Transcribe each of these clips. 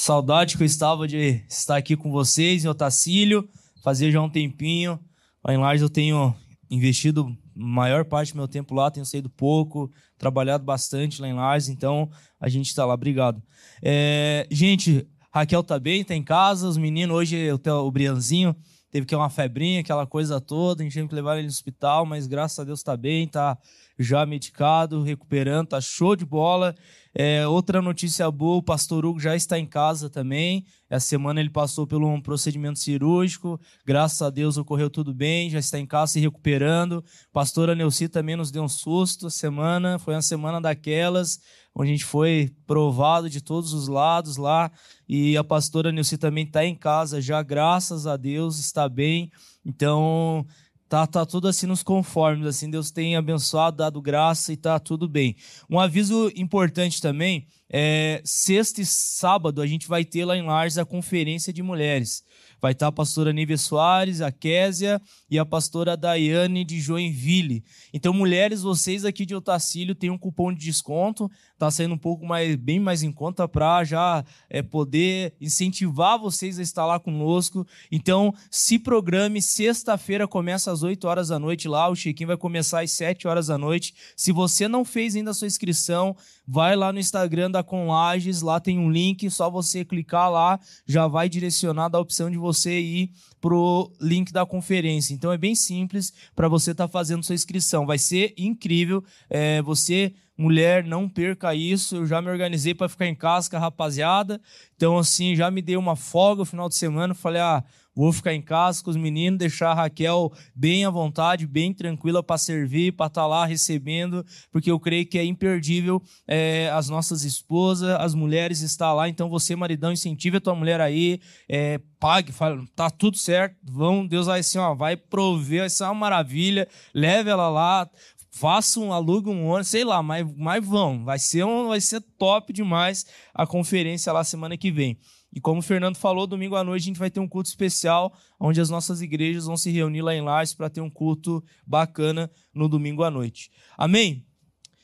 Saudade que eu estava de estar aqui com vocês em Otacílio, fazia já um tempinho. Lá em Lages eu tenho investido maior parte do meu tempo lá, tenho saído pouco, trabalhado bastante lá em Lages, então a gente está lá. Obrigado. É, gente, Raquel tá bem, tá em casa, os meninos, hoje o Brianzinho teve que uma febrinha, aquela coisa toda, a gente teve que levar ele no hospital, mas graças a Deus tá bem, tá já medicado, recuperando, tá show de bola. É, outra notícia boa, o pastor Hugo já está em casa também. Essa semana ele passou por um procedimento cirúrgico. Graças a Deus ocorreu tudo bem, já está em casa se recuperando. Pastora Neuci também nos deu um susto a semana. Foi uma semana daquelas, onde a gente foi provado de todos os lados lá. E a pastora Neuci também está em casa já, graças a Deus, está bem. Então, Tá, tá tudo assim nos conformes, assim, Deus tem abençoado, dado graça e tá tudo bem. Um aviso importante também, é, sexta e sábado a gente vai ter lá em Lares a conferência de mulheres. Vai estar a pastora Nívia Soares, a Késia e a pastora Daiane de Joinville. Então, mulheres, vocês aqui de Otacílio têm um cupom de desconto, tá saindo um pouco mais, bem mais em conta para já é, poder incentivar vocês a estar lá conosco. Então, se programe, sexta-feira começa às 8 horas da noite lá, o check-in vai começar às 7 horas da noite. Se você não fez ainda a sua inscrição, vai lá no Instagram da Conlages, lá tem um link, só você clicar lá, já vai direcionar da opção de você ir pro link da conferência. Então é bem simples para você estar tá fazendo sua inscrição. Vai ser incrível. É, você, mulher, não perca isso. Eu já me organizei para ficar em casa rapaziada. Então, assim, já me dei uma folga no final de semana. Falei, ah, Vou ficar em casa com os meninos, deixar a Raquel bem à vontade, bem tranquila para servir, para estar tá lá recebendo, porque eu creio que é imperdível é, as nossas esposas, as mulheres estar lá. Então você, maridão, incentive a tua mulher aí, é, pague, fala, tá tudo certo, vão, Deus vai assim, ó, vai prover, vai ser uma maravilha, leve ela lá, faça um alugue um ônibus, sei lá, mas, mas vão, vai ser um, vai ser top demais a conferência lá semana que vem. E como o Fernando falou, domingo à noite a gente vai ter um culto especial, onde as nossas igrejas vão se reunir lá em Lages para ter um culto bacana no domingo à noite. Amém?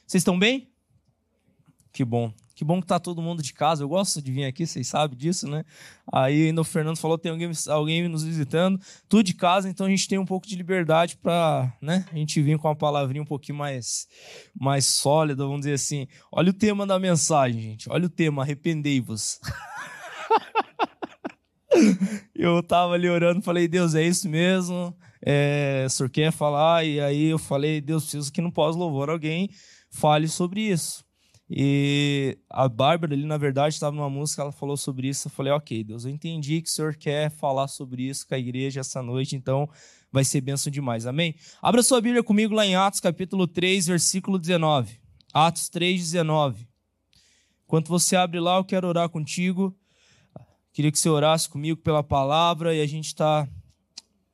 Vocês estão bem? Que bom. Que bom que tá todo mundo de casa. Eu gosto de vir aqui, vocês sabem disso, né? Aí ainda o Fernando falou tem alguém, alguém nos visitando. Tudo de casa, então a gente tem um pouco de liberdade para, né? A gente vir com uma palavrinha um pouquinho mais, mais sólida, vamos dizer assim. Olha o tema da mensagem, gente. Olha o tema, arrependei-vos. eu tava ali orando, falei, Deus, é isso mesmo? É, o senhor quer falar? E aí eu falei, Deus, preciso que no pós-louvor alguém fale sobre isso. E a Bárbara ali, na verdade, estava numa música, ela falou sobre isso. Eu falei, ok, Deus, eu entendi que o senhor quer falar sobre isso com a igreja essa noite, então vai ser bênção demais, amém? Abra sua Bíblia comigo lá em Atos, capítulo 3, versículo 19. Atos 3, 19. Enquanto você abre lá, eu quero orar contigo. Queria que você orasse comigo pela palavra e a gente está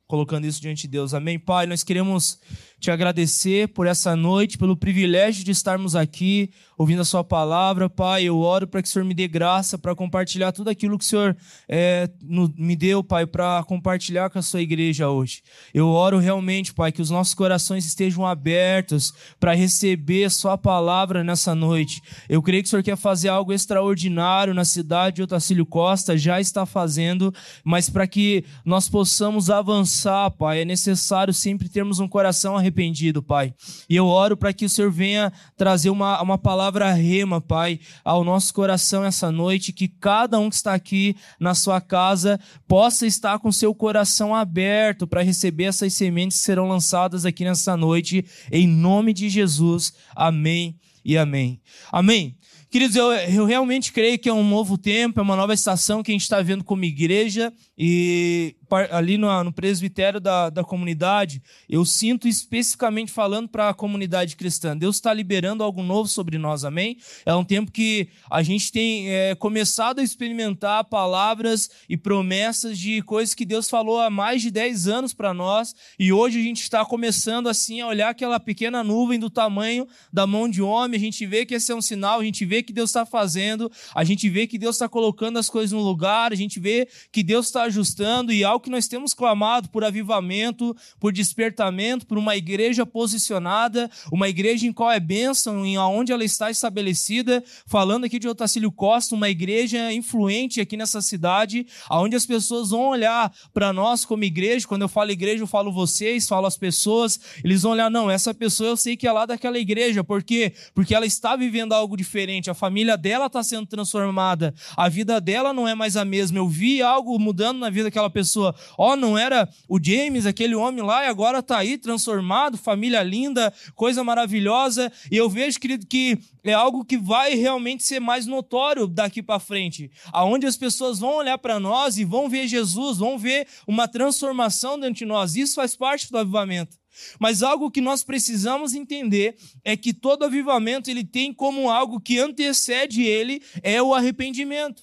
colocando isso diante de Deus. Amém? Pai, nós queremos te agradecer por essa noite, pelo privilégio de estarmos aqui ouvindo a Sua palavra. Pai, eu oro para que o Senhor me dê graça para compartilhar tudo aquilo que o Senhor é, no, me deu, Pai, para compartilhar com a Sua igreja hoje. Eu oro realmente, Pai, que os nossos corações estejam abertos para receber a Sua palavra nessa noite. Eu creio que o Senhor quer fazer algo extraordinário na cidade de Otacílio Costa, já está fazendo, mas para que nós possamos avançar, Pai, é necessário sempre termos um coração arrependido Pai. E eu oro para que o Senhor venha trazer uma, uma palavra rema, Pai, ao nosso coração essa noite, que cada um que está aqui na sua casa possa estar com seu coração aberto para receber essas sementes que serão lançadas aqui nessa noite, em nome de Jesus. Amém e amém. Amém. Queridos, eu, eu realmente creio que é um novo tempo, é uma nova estação que a gente está vendo como igreja e ali no, no presbitério da, da comunidade, eu sinto especificamente falando para a comunidade cristã, Deus está liberando algo novo sobre nós, amém? É um tempo que a gente tem é, começado a experimentar palavras e promessas de coisas que Deus falou há mais de 10 anos para nós, e hoje a gente está começando assim a olhar aquela pequena nuvem do tamanho da mão de homem, a gente vê que esse é um sinal, a gente vê que Deus está fazendo, a gente vê que Deus está colocando as coisas no lugar, a gente vê que Deus está ajustando e algo que nós temos clamado por avivamento, por despertamento, por uma igreja posicionada, uma igreja em qual é bênção, em onde ela está estabelecida. Falando aqui de Otacílio Costa, uma igreja influente aqui nessa cidade, onde as pessoas vão olhar para nós como igreja. Quando eu falo igreja, eu falo vocês, falo as pessoas. Eles vão olhar, não, essa pessoa eu sei que é lá daquela igreja. Por quê? Porque ela está vivendo algo diferente. A família dela está sendo transformada. A vida dela não é mais a mesma. Eu vi algo mudando na vida daquela pessoa. Ó, oh, não era o James, aquele homem lá, e agora está aí transformado, família linda, coisa maravilhosa. E eu vejo, querido, que é algo que vai realmente ser mais notório daqui para frente, aonde as pessoas vão olhar para nós e vão ver Jesus, vão ver uma transformação dentro de nós. Isso faz parte do avivamento. Mas algo que nós precisamos entender é que todo avivamento ele tem como algo que antecede ele é o arrependimento.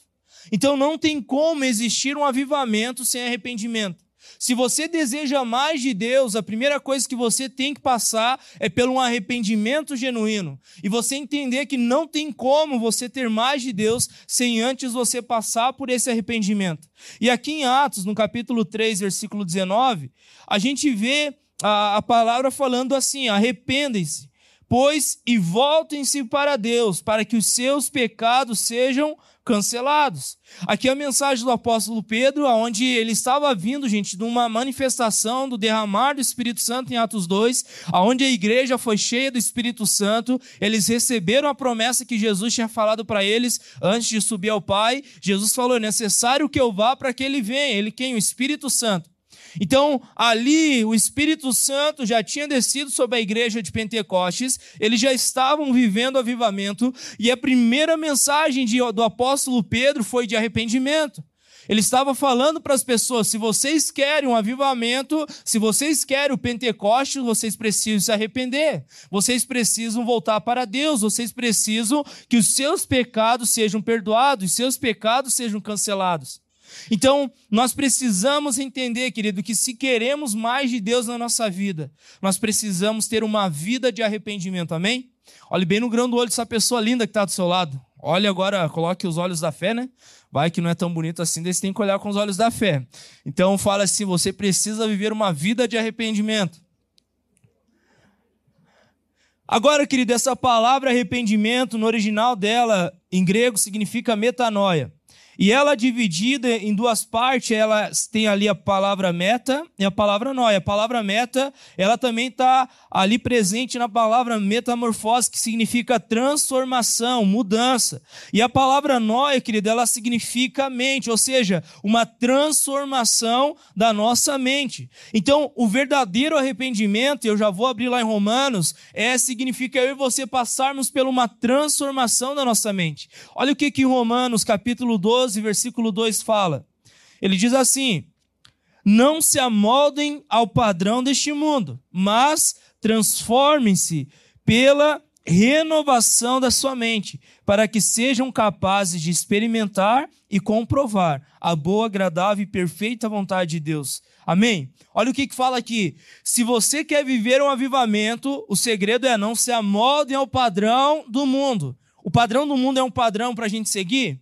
Então não tem como existir um avivamento sem arrependimento. Se você deseja mais de Deus, a primeira coisa que você tem que passar é pelo um arrependimento genuíno. E você entender que não tem como você ter mais de Deus sem antes você passar por esse arrependimento. E aqui em Atos, no capítulo 3, versículo 19, a gente vê a, a palavra falando assim: arrependem-se, pois e voltem-se para Deus, para que os seus pecados sejam cancelados. Aqui é a mensagem do apóstolo Pedro, onde ele estava vindo, gente, de uma manifestação do derramar do Espírito Santo em Atos 2, aonde a igreja foi cheia do Espírito Santo, eles receberam a promessa que Jesus tinha falado para eles antes de subir ao Pai. Jesus falou: é necessário que eu vá para que ele venha. Ele quem? O Espírito Santo. Então, ali o Espírito Santo já tinha descido sobre a igreja de Pentecostes, eles já estavam vivendo avivamento, e a primeira mensagem de, do apóstolo Pedro foi de arrependimento. Ele estava falando para as pessoas: se vocês querem um avivamento, se vocês querem o Pentecostes, vocês precisam se arrepender, vocês precisam voltar para Deus, vocês precisam que os seus pecados sejam perdoados, os seus pecados sejam cancelados. Então, nós precisamos entender, querido, que se queremos mais de Deus na nossa vida, nós precisamos ter uma vida de arrependimento, amém? Olhe bem no grão do olho dessa pessoa linda que está do seu lado. Olhe agora, coloque os olhos da fé, né? Vai que não é tão bonito assim, daí você tem que olhar com os olhos da fé. Então, fala assim: você precisa viver uma vida de arrependimento. Agora, querido, essa palavra arrependimento, no original dela, em grego, significa metanoia. E ela dividida em duas partes, ela tem ali a palavra meta e a palavra noia. A palavra meta, ela também está ali presente na palavra metamorfose, que significa transformação, mudança. E a palavra noia, querida, ela significa mente, ou seja, uma transformação da nossa mente. Então, o verdadeiro arrependimento, eu já vou abrir lá em Romanos, é significa eu e você passarmos por uma transformação da nossa mente. Olha o que que Romanos, capítulo 12, 12, versículo 2 fala. Ele diz assim: Não se amoldem ao padrão deste mundo, mas transformem-se pela renovação da sua mente, para que sejam capazes de experimentar e comprovar a boa, agradável e perfeita vontade de Deus. Amém? Olha o que, que fala aqui. Se você quer viver um avivamento, o segredo é não se amoldem ao padrão do mundo. O padrão do mundo é um padrão para a gente seguir?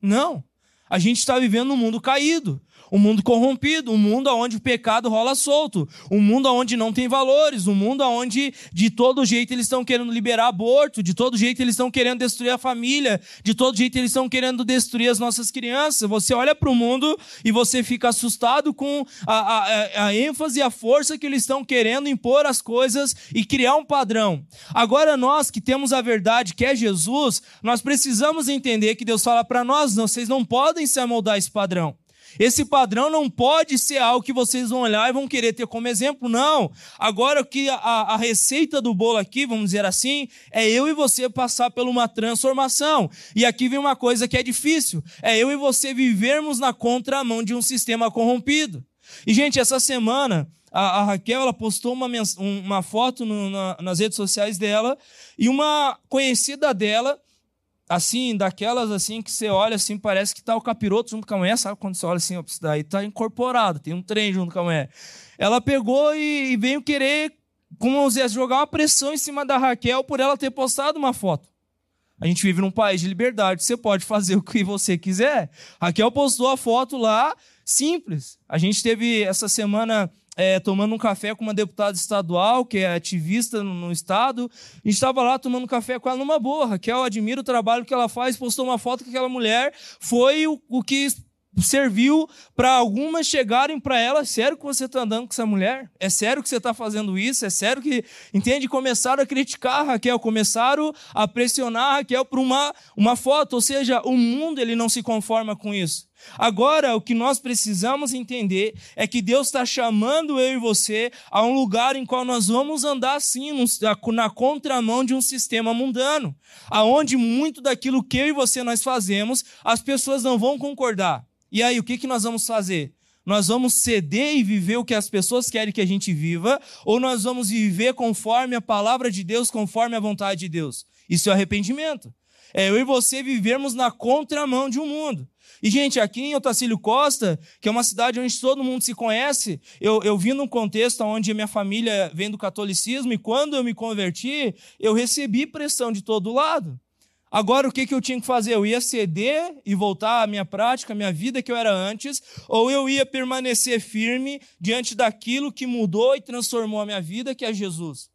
Não. A gente está vivendo num mundo caído um mundo corrompido, um mundo onde o pecado rola solto, um mundo onde não tem valores, um mundo onde de todo jeito eles estão querendo liberar aborto, de todo jeito eles estão querendo destruir a família, de todo jeito eles estão querendo destruir as nossas crianças. Você olha para o mundo e você fica assustado com a, a, a ênfase e a força que eles estão querendo impor as coisas e criar um padrão. Agora nós que temos a verdade, que é Jesus, nós precisamos entender que Deus fala para nós, não, vocês não podem se amoldar esse padrão. Esse padrão não pode ser algo que vocês vão olhar e vão querer ter como exemplo, não. Agora, que a, a receita do bolo aqui, vamos dizer assim, é eu e você passar por uma transformação. E aqui vem uma coisa que é difícil: é eu e você vivermos na contramão de um sistema corrompido. E, gente, essa semana, a, a Raquel ela postou uma, uma foto no, na, nas redes sociais dela e uma conhecida dela assim, daquelas assim que você olha assim, parece que tá o capiroto junto com a mulher, sabe? Quando você olha assim, ó, isso daí tá incorporado, tem um trem junto com a mulher. Ela pegou e, e veio querer, como dizer, jogar uma pressão em cima da Raquel por ela ter postado uma foto. A gente vive num país de liberdade, você pode fazer o que você quiser. Raquel postou a foto lá, simples. A gente teve essa semana é, tomando um café com uma deputada estadual, que é ativista no, no estado. A gente estava lá tomando café com ela numa boa. Raquel admira o trabalho que ela faz, postou uma foto que aquela mulher foi o, o que serviu para algumas chegarem para ela, sério que você está andando com essa mulher? É sério que você está fazendo isso? É sério que, entende? Começaram a criticar a Raquel, começaram a pressionar a Raquel por uma, uma foto, ou seja, o mundo ele não se conforma com isso. Agora, o que nós precisamos entender é que Deus está chamando eu e você a um lugar em qual nós vamos andar assim, na contramão de um sistema mundano, aonde muito daquilo que eu e você nós fazemos, as pessoas não vão concordar. E aí, o que, que nós vamos fazer? Nós vamos ceder e viver o que as pessoas querem que a gente viva, ou nós vamos viver conforme a palavra de Deus, conforme a vontade de Deus? Isso é arrependimento. É eu e você vivermos na contramão de um mundo. E, gente, aqui em Otacílio Costa, que é uma cidade onde todo mundo se conhece, eu, eu vim num contexto onde minha família vem do catolicismo, e quando eu me converti, eu recebi pressão de todo lado. Agora, o que, que eu tinha que fazer? Eu ia ceder e voltar à minha prática, à minha vida que eu era antes, ou eu ia permanecer firme diante daquilo que mudou e transformou a minha vida, que é Jesus.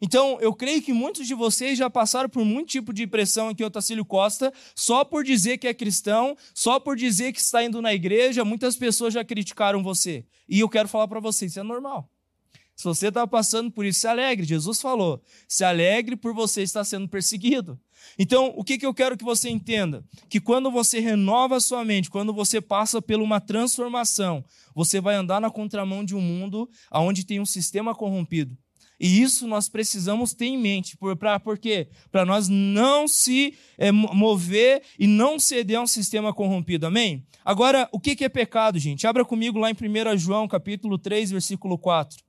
Então, eu creio que muitos de vocês já passaram por muito tipo de pressão aqui Otacílio Costa, só por dizer que é cristão, só por dizer que está indo na igreja, muitas pessoas já criticaram você. E eu quero falar para vocês, isso é normal. Se você está passando por isso, se alegre. Jesus falou: se alegre por você estar sendo perseguido. Então, o que, que eu quero que você entenda? Que quando você renova a sua mente, quando você passa por uma transformação, você vai andar na contramão de um mundo onde tem um sistema corrompido. E isso nós precisamos ter em mente. Por, pra, por quê? Para nós não se é, mover e não ceder a um sistema corrompido. Amém? Agora, o que, que é pecado, gente? Abra comigo lá em 1 João, capítulo 3, versículo 4.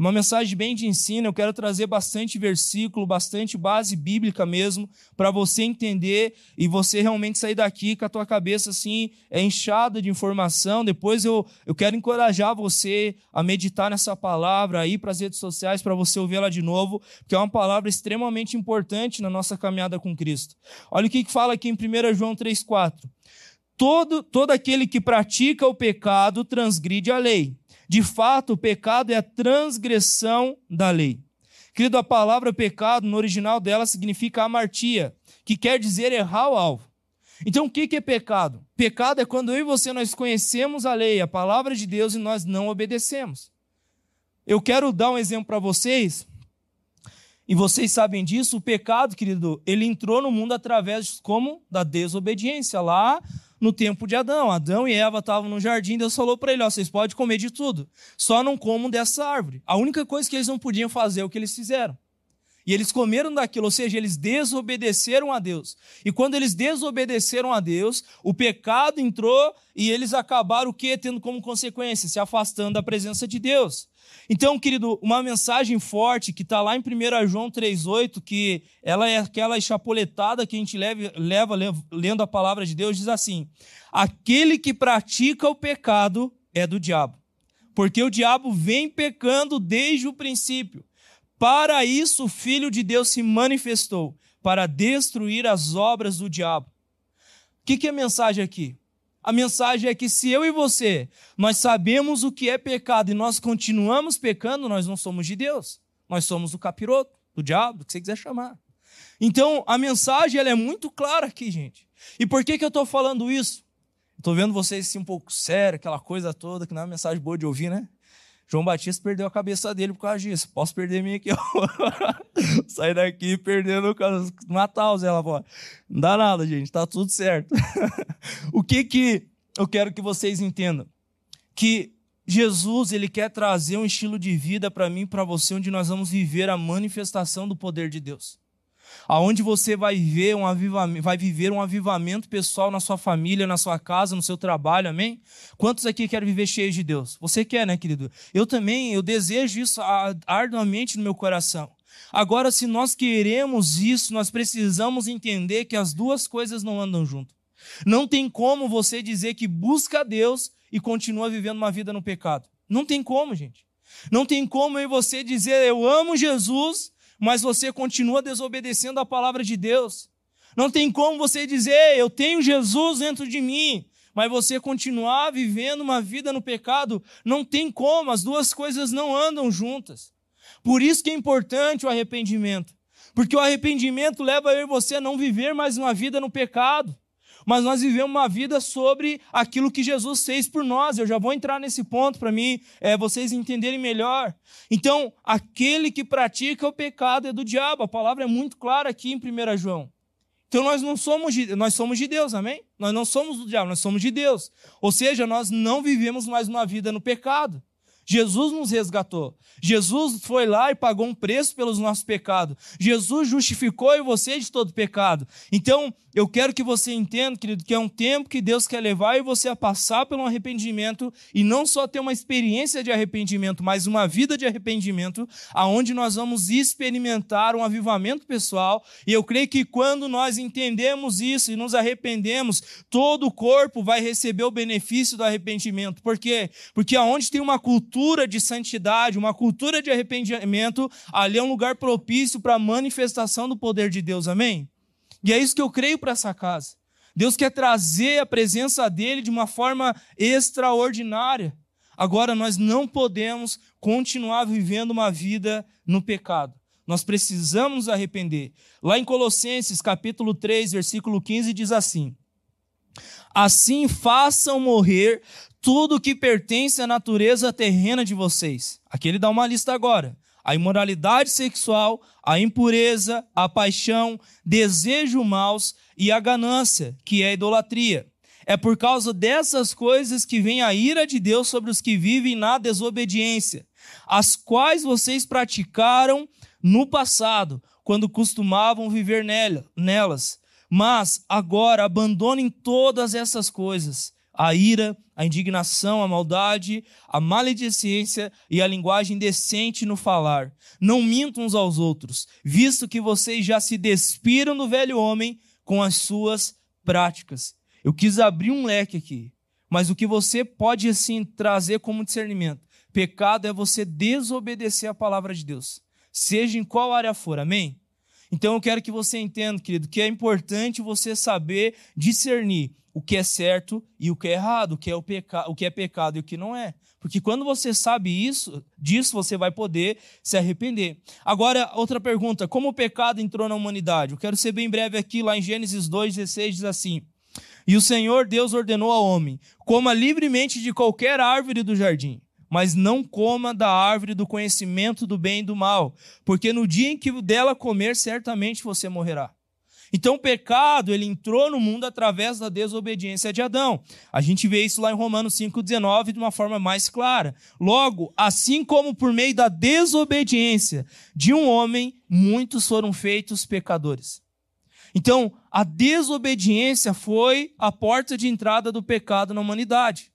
É uma mensagem bem de ensino, eu quero trazer bastante versículo, bastante base bíblica mesmo, para você entender e você realmente sair daqui com a tua cabeça assim, é inchada de informação. Depois eu, eu quero encorajar você a meditar nessa palavra, aí para as redes sociais para você ouvir ela de novo, porque é uma palavra extremamente importante na nossa caminhada com Cristo. Olha o que, que fala aqui em 1 João 3,4. Todo, todo aquele que pratica o pecado transgride a lei de fato, o pecado é a transgressão da lei. Querido, a palavra pecado, no original dela, significa amartia, que quer dizer errar o alvo. Então, o que é pecado? Pecado é quando eu e você nós conhecemos a lei, a palavra de Deus, e nós não obedecemos. Eu quero dar um exemplo para vocês, e vocês sabem disso, o pecado, querido, ele entrou no mundo através como da desobediência. Lá no tempo de Adão. Adão e Eva estavam no jardim, Deus falou para ele: ó, vocês podem comer de tudo, só não comam dessa árvore. A única coisa que eles não podiam fazer é o que eles fizeram. E eles comeram daquilo, ou seja, eles desobedeceram a Deus. E quando eles desobedeceram a Deus, o pecado entrou e eles acabaram o quê? Tendo como consequência? Se afastando da presença de Deus. Então, querido, uma mensagem forte que está lá em 1 João 3,8, que ela é aquela chapoletada que a gente leva, leva lendo a palavra de Deus, diz assim: aquele que pratica o pecado é do diabo, porque o diabo vem pecando desde o princípio. Para isso o Filho de Deus se manifestou, para destruir as obras do diabo. O que, que é a mensagem aqui? A mensagem é que se eu e você, nós sabemos o que é pecado e nós continuamos pecando, nós não somos de Deus. Nós somos do capiroto, do diabo, o que você quiser chamar. Então, a mensagem ela é muito clara aqui, gente. E por que, que eu estou falando isso? Estou vendo vocês assim um pouco sério, aquela coisa toda, que não é uma mensagem boa de ouvir, né? João Batista perdeu a cabeça dele por causa disso. Posso perder minha aqui. Sair daqui perdendo, matar o Zé lá fora. Não dá nada, gente, tá tudo certo. o que que eu quero que vocês entendam? Que Jesus, ele quer trazer um estilo de vida para mim para você, onde nós vamos viver a manifestação do poder de Deus aonde você vai viver um avivamento, vai viver um avivamento pessoal na sua família, na sua casa, no seu trabalho, amém? Quantos aqui querem viver cheios de Deus? Você quer, né, querido? Eu também, eu desejo isso arduamente no meu coração. Agora, se nós queremos isso, nós precisamos entender que as duas coisas não andam junto. Não tem como você dizer que busca Deus e continua vivendo uma vida no pecado. Não tem como, gente. Não tem como eu e você dizer eu amo Jesus mas você continua desobedecendo a palavra de Deus. Não tem como você dizer, eu tenho Jesus dentro de mim, mas você continuar vivendo uma vida no pecado, não tem como, as duas coisas não andam juntas. Por isso que é importante o arrependimento. Porque o arrependimento leva eu e você a não viver mais uma vida no pecado mas nós vivemos uma vida sobre aquilo que Jesus fez por nós. Eu já vou entrar nesse ponto para mim, é, vocês entenderem melhor. Então, aquele que pratica o pecado é do diabo. A palavra é muito clara aqui em 1 João. Então nós não somos de, nós somos de Deus, amém? Nós não somos do diabo, nós somos de Deus. Ou seja, nós não vivemos mais uma vida no pecado. Jesus nos resgatou. Jesus foi lá e pagou um preço pelos nossos pecados. Jesus justificou você de todo pecado. Então, eu quero que você entenda, querido, que é um tempo que Deus quer levar e você a passar pelo arrependimento e não só ter uma experiência de arrependimento, mas uma vida de arrependimento, aonde nós vamos experimentar um avivamento pessoal. E eu creio que quando nós entendemos isso e nos arrependemos, todo o corpo vai receber o benefício do arrependimento. Por quê? Porque aonde tem uma cultura de santidade, uma cultura de arrependimento, ali é um lugar propício para a manifestação do poder de Deus. Amém? E é isso que eu creio para essa casa. Deus quer trazer a presença dele de uma forma extraordinária. Agora, nós não podemos continuar vivendo uma vida no pecado. Nós precisamos arrepender. Lá em Colossenses, capítulo 3, versículo 15, diz assim: Assim façam morrer tudo que pertence à natureza terrena de vocês. Aqui ele dá uma lista agora: a imoralidade sexual, a impureza, a paixão, desejo maus e a ganância, que é a idolatria. É por causa dessas coisas que vem a ira de Deus sobre os que vivem na desobediência, as quais vocês praticaram no passado, quando costumavam viver nelas. Mas agora abandonem todas essas coisas a ira, a indignação, a maldade, a maledicência e a linguagem decente no falar. Não mintam uns aos outros, visto que vocês já se despiram do velho homem com as suas práticas. Eu quis abrir um leque aqui, mas o que você pode assim trazer como discernimento? Pecado é você desobedecer a palavra de Deus, seja em qual área for, amém? Então eu quero que você entenda, querido, que é importante você saber discernir o que é certo e o que é errado, o que é, o, o que é pecado e o que não é. Porque quando você sabe isso, disso você vai poder se arrepender. Agora, outra pergunta: como o pecado entrou na humanidade? Eu quero ser bem breve aqui, lá em Gênesis 2,16 diz assim: E o Senhor Deus ordenou ao homem: coma livremente de qualquer árvore do jardim, mas não coma da árvore do conhecimento do bem e do mal, porque no dia em que dela comer, certamente você morrerá. Então o pecado, ele entrou no mundo através da desobediência de Adão. A gente vê isso lá em Romanos 5:19 de uma forma mais clara. Logo, assim como por meio da desobediência de um homem, muitos foram feitos pecadores. Então, a desobediência foi a porta de entrada do pecado na humanidade,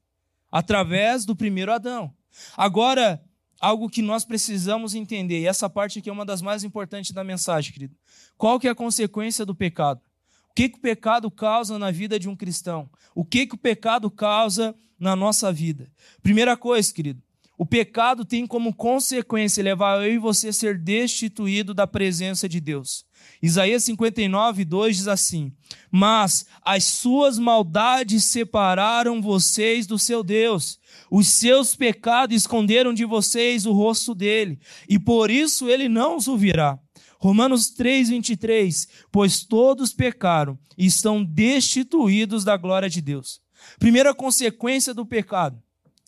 através do primeiro Adão. Agora, algo que nós precisamos entender, e essa parte aqui é uma das mais importantes da mensagem, querido. Qual que é a consequência do pecado? O que, que o pecado causa na vida de um cristão? O que, que o pecado causa na nossa vida? Primeira coisa, querido, o pecado tem como consequência levar eu e você a ser destituído da presença de Deus. Isaías 59, 2 diz assim: Mas as suas maldades separaram vocês do seu Deus, os seus pecados esconderam de vocês o rosto dele, e por isso ele não os ouvirá. Romanos 3, 23: Pois todos pecaram e estão destituídos da glória de Deus. Primeira consequência do pecado: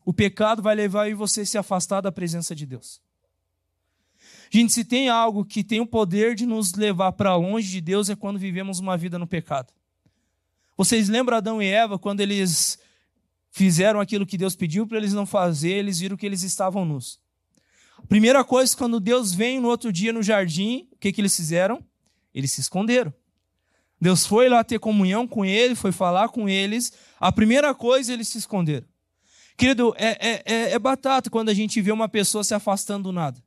o pecado vai levar você a se afastar da presença de Deus. Gente, se tem algo que tem o poder de nos levar para longe de Deus é quando vivemos uma vida no pecado. Vocês lembram Adão e Eva quando eles fizeram aquilo que Deus pediu para eles não fazer, eles viram que eles estavam nus. Primeira coisa, quando Deus vem no outro dia no jardim, o que, que eles fizeram? Eles se esconderam. Deus foi lá ter comunhão com ele, foi falar com eles. A primeira coisa, eles se esconderam. Querido, é, é, é, é batata quando a gente vê uma pessoa se afastando do nada.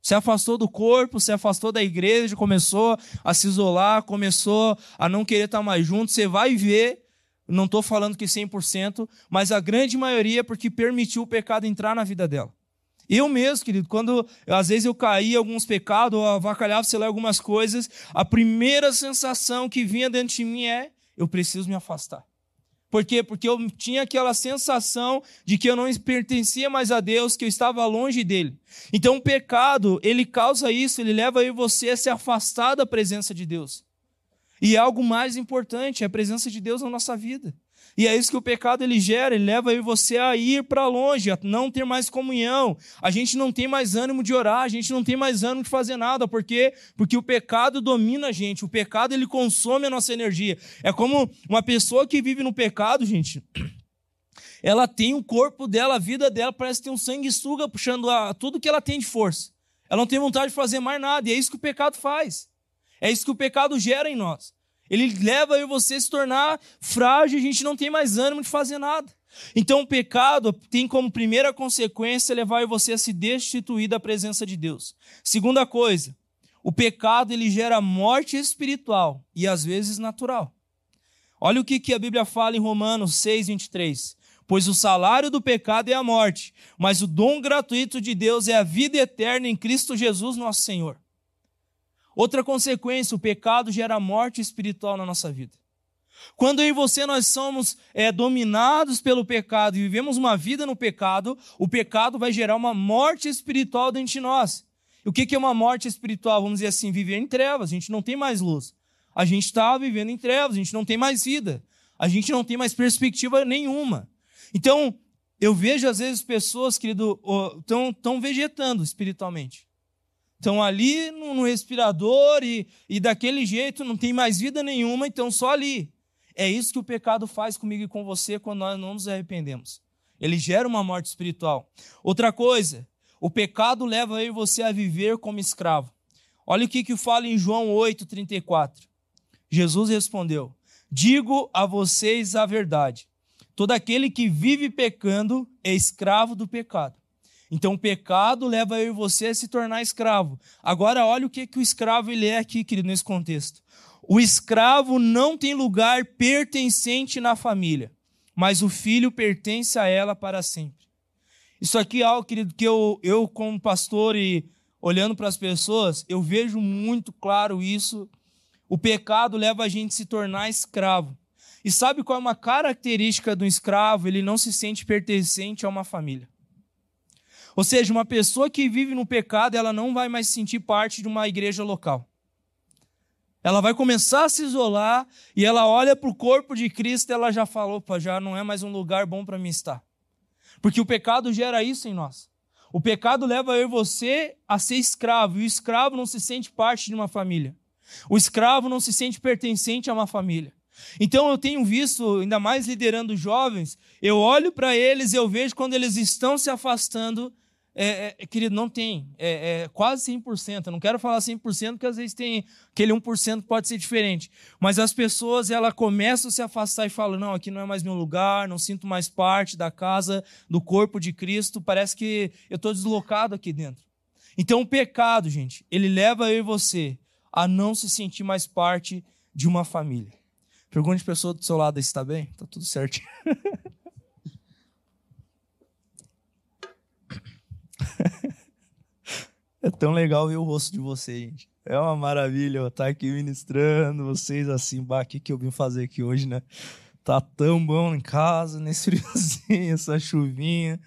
Se afastou do corpo, se afastou da igreja, começou a se isolar, começou a não querer estar mais junto. Você vai ver, não estou falando que 100%, mas a grande maioria porque permitiu o pecado entrar na vida dela. Eu mesmo, querido, quando às vezes eu caía em alguns pecados, ou avacalhava, sei lá, algumas coisas, a primeira sensação que vinha dentro de mim é: eu preciso me afastar. Por quê? Porque eu tinha aquela sensação de que eu não pertencia mais a Deus, que eu estava longe dele. Então o pecado, ele causa isso, ele leva e você a se afastar da presença de Deus. E é algo mais importante, é a presença de Deus na nossa vida. E é isso que o pecado ele gera, ele leva você a ir para longe, a não ter mais comunhão. A gente não tem mais ânimo de orar, a gente não tem mais ânimo de fazer nada, por quê? Porque o pecado domina a gente, o pecado ele consome a nossa energia. É como uma pessoa que vive no pecado, gente, ela tem o corpo dela, a vida dela parece ter um sanguessuga puxando a, tudo que ela tem de força. Ela não tem vontade de fazer mais nada, e é isso que o pecado faz. É isso que o pecado gera em nós. Ele leva e você a se tornar frágil, a gente não tem mais ânimo de fazer nada. Então o pecado tem como primeira consequência levar você a se destituir da presença de Deus. Segunda coisa, o pecado ele gera morte espiritual e às vezes natural. Olha o que, que a Bíblia fala em Romanos 6, 23. Pois o salário do pecado é a morte, mas o dom gratuito de Deus é a vida eterna em Cristo Jesus, nosso Senhor. Outra consequência, o pecado gera morte espiritual na nossa vida. Quando eu e você nós somos é, dominados pelo pecado e vivemos uma vida no pecado, o pecado vai gerar uma morte espiritual dentro de nós. E o que é uma morte espiritual? Vamos dizer assim, viver em trevas, a gente não tem mais luz. A gente está vivendo em trevas, a gente não tem mais vida. A gente não tem mais perspectiva nenhuma. Então, eu vejo às vezes pessoas, querido, estão vegetando espiritualmente estão ali no, no respirador e, e daquele jeito não tem mais vida nenhuma, então só ali. É isso que o pecado faz comigo e com você quando nós não nos arrependemos. Ele gera uma morte espiritual. Outra coisa, o pecado leva e você a viver como escravo. Olha o que, que fala em João 8,34. Jesus respondeu: Digo a vocês a verdade. Todo aquele que vive pecando é escravo do pecado. Então o pecado leva eu e você a se tornar escravo. Agora olha o que, que o escravo ele é aqui, querido, nesse contexto. O escravo não tem lugar pertencente na família, mas o filho pertence a ela para sempre. Isso aqui é algo, querido, que eu, eu como pastor e olhando para as pessoas, eu vejo muito claro isso. O pecado leva a gente a se tornar escravo. E sabe qual é uma característica do escravo? Ele não se sente pertencente a uma família. Ou seja, uma pessoa que vive no pecado, ela não vai mais sentir parte de uma igreja local. Ela vai começar a se isolar e ela olha para o corpo de Cristo e ela já falou, opa, já não é mais um lugar bom para mim estar. Porque o pecado gera isso em nós. O pecado leva eu e você a ser escravo, e o escravo não se sente parte de uma família. O escravo não se sente pertencente a uma família. Então eu tenho visto, ainda mais liderando jovens, eu olho para eles e eu vejo quando eles estão se afastando é, é, querido, não tem. É, é quase 100%. Eu não quero falar 100% porque às vezes tem aquele 1% que pode ser diferente. Mas as pessoas, ela começam a se afastar e falam: não, aqui não é mais meu lugar, não sinto mais parte da casa, do corpo de Cristo. Parece que eu estou deslocado aqui dentro. Então o pecado, gente, ele leva eu e você a não se sentir mais parte de uma família. Pergunte a pessoa do seu lado: está bem? Está tudo certo. É tão legal ver o rosto de vocês, gente. É uma maravilha estar aqui ministrando vocês assim, bah, o que, que eu vim fazer aqui hoje, né? Tá tão bom em casa, nesse friozinho, essa chuvinha.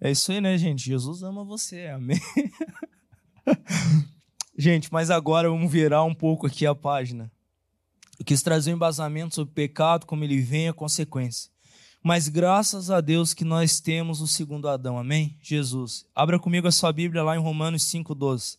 É isso aí, né, gente? Jesus ama você, amém. gente, mas agora vamos virar um pouco aqui a página. Eu quis trazer um embasamento sobre o pecado, como ele vem, a consequência. Mas graças a Deus que nós temos o segundo Adão, amém? Jesus. Abra comigo a sua Bíblia lá em Romanos 5,12.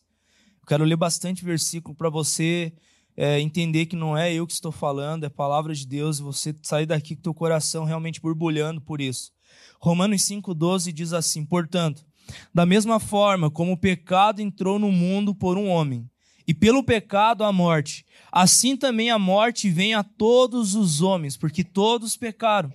Eu quero ler bastante versículo para você é, entender que não é eu que estou falando, é a palavra de Deus e você sair daqui com teu coração realmente borbulhando por isso. Romanos 5,12 diz assim: Portanto, da mesma forma como o pecado entrou no mundo por um homem, e pelo pecado a morte, assim também a morte vem a todos os homens, porque todos pecaram.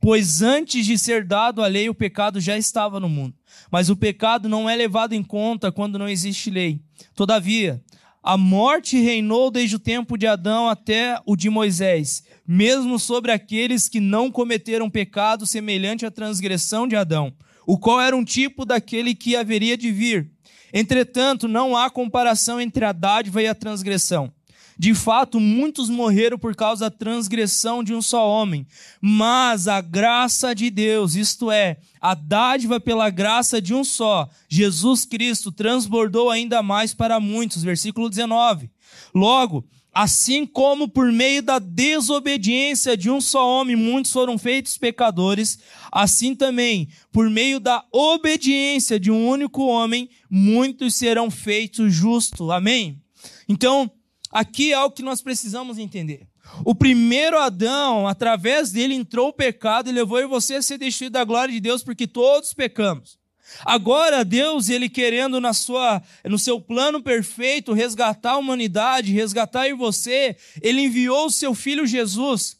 Pois antes de ser dado a lei, o pecado já estava no mundo. Mas o pecado não é levado em conta quando não existe lei. Todavia, a morte reinou desde o tempo de Adão até o de Moisés, mesmo sobre aqueles que não cometeram pecado semelhante à transgressão de Adão, o qual era um tipo daquele que haveria de vir. Entretanto, não há comparação entre a dádiva e a transgressão. De fato, muitos morreram por causa da transgressão de um só homem, mas a graça de Deus, isto é, a dádiva pela graça de um só, Jesus Cristo, transbordou ainda mais para muitos. Versículo 19. Logo, Assim como por meio da desobediência de um só homem muitos foram feitos pecadores, assim também, por meio da obediência de um único homem, muitos serão feitos justos. Amém? Então, aqui é algo que nós precisamos entender. O primeiro Adão, através dele entrou o pecado e levou você a ser destruído da glória de Deus, porque todos pecamos. Agora Deus, ele querendo na sua, no seu plano perfeito resgatar a humanidade, resgatar você, ele enviou o seu filho Jesus.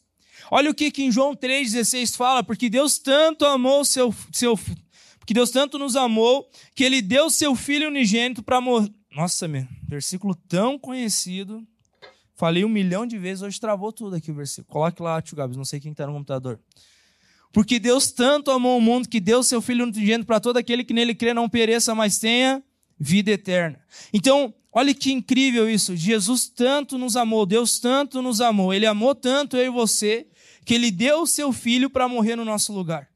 Olha o que, que em João 3:16 fala, porque Deus tanto amou seu seu porque Deus tanto nos amou que ele deu seu filho unigênito para. Nossa, meu, versículo tão conhecido. Falei um milhão de vezes, hoje travou tudo aqui o versículo. Coloque lá, Tio Gabs, não sei quem está no computador. Porque Deus tanto amou o mundo que deu seu Filho unigênito para todo aquele que nele crê não pereça, mas tenha vida eterna. Então, olha que incrível isso. Jesus tanto nos amou, Deus tanto nos amou, Ele amou tanto eu e você, que Ele deu o seu Filho para morrer no nosso lugar.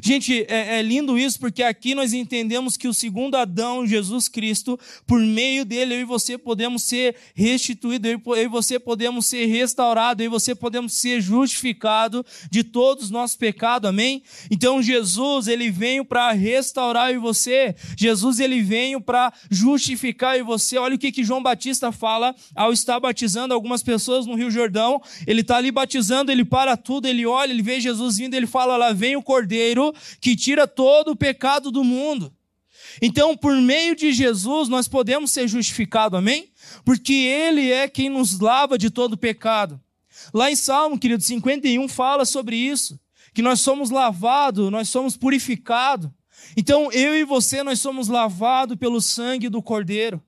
Gente, é, é, lindo isso porque aqui nós entendemos que o segundo Adão, Jesus Cristo, por meio dele eu e você podemos ser restituídos, eu e você podemos ser restaurados, eu e você podemos ser justificados de todos os nossos pecados, amém? Então Jesus, ele veio para restaurar eu e você, Jesus, ele veio para justificar eu e você. Olha o que, que João Batista fala ao estar batizando algumas pessoas no Rio Jordão, ele está ali batizando, ele para tudo, ele olha, ele vê Jesus vindo, ele fala: lá vem o cordeiro que tira todo o pecado do mundo. Então, por meio de Jesus, nós podemos ser justificados, amém? Porque Ele é quem nos lava de todo o pecado. Lá em Salmo, querido, 51 fala sobre isso, que nós somos lavados, nós somos purificados. Então, eu e você, nós somos lavados pelo sangue do Cordeiro.